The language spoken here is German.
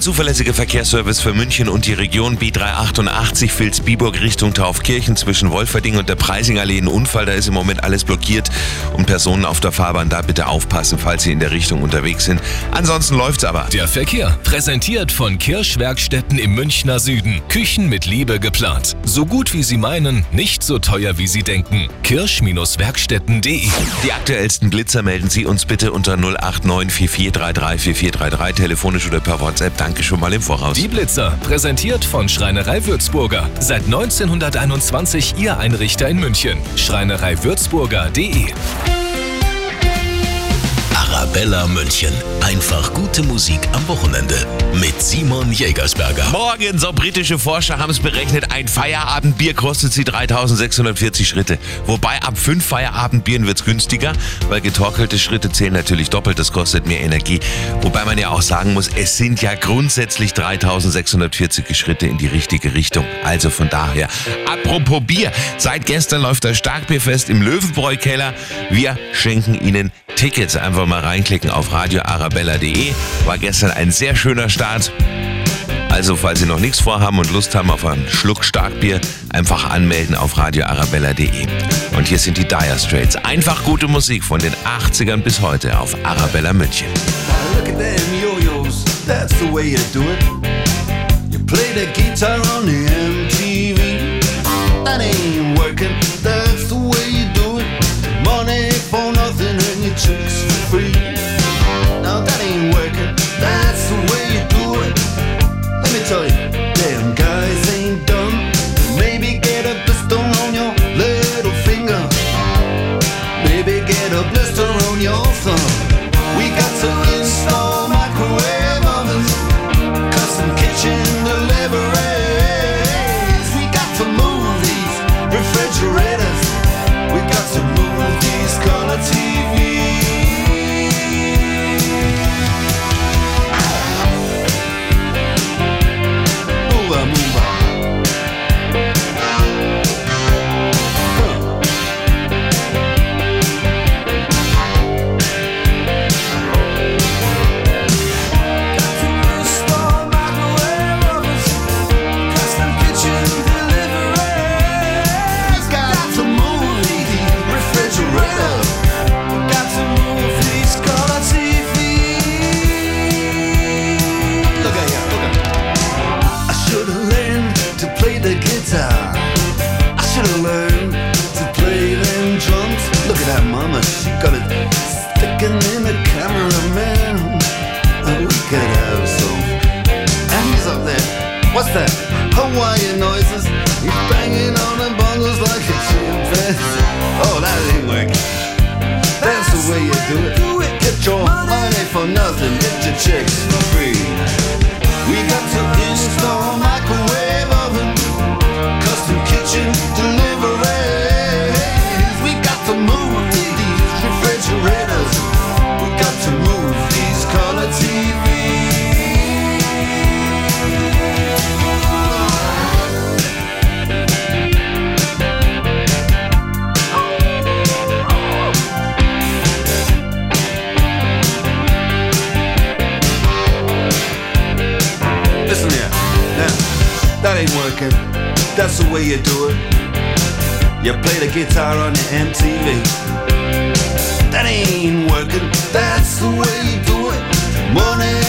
der zuverlässige Verkehrsservice für München und die Region B388 Vilsbiburg Richtung Taufkirchen zwischen Wolferding und der Preisingallee ein Unfall. Da ist im Moment alles blockiert und Personen auf der Fahrbahn da bitte aufpassen, falls sie in der Richtung unterwegs sind. Ansonsten läuft's aber. Der Verkehr präsentiert von Kirschwerkstätten im Münchner Süden. Küchen mit Liebe geplant. So gut wie Sie meinen, nicht so teuer wie Sie denken. Kirsch-Werkstätten.de Die aktuellsten Blitzer melden Sie uns bitte unter 089 4433 4433 telefonisch oder per WhatsApp. Danke schon mal im Voraus. Die Blitzer, präsentiert von Schreinerei Würzburger. Seit 1921 Ihr Einrichter in München. Schreinereiwürzburger.de Arabella München. Einfach gute Musik am Wochenende. Mit Simon Jägersberger. Morgen, so britische Forscher haben es berechnet, ein Feierabendbier kostet sie 3640 Schritte. Wobei ab fünf Feierabendbieren wird es günstiger, weil getorkelte Schritte zählen natürlich doppelt, das kostet mehr Energie. Wobei man ja auch sagen muss, es sind ja grundsätzlich 3640 Schritte in die richtige Richtung. Also von daher, apropos Bier, seit gestern läuft das Starkbierfest im Löwenbräu-Keller. Wir schenken Ihnen Tickets. Einfach mal reinklicken auf radioarabella.de. War gestern ein sehr schöner Start. Also, falls Sie noch nichts vorhaben und Lust haben auf einen Schluck Starkbier, einfach anmelden auf radioarabella.de. Und hier sind die Dire Straits. Einfach gute Musik von den 80ern bis heute auf Arabella München. Look at them yo-yos, that's the way you do it. You play the guitar on the MTV. That ain't working, What's that? That ain't working. That's the way you do it. You play the guitar on the MTV. That ain't working. That's the way you do it. Money